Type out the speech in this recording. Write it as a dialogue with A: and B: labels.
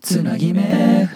A: つなぎ目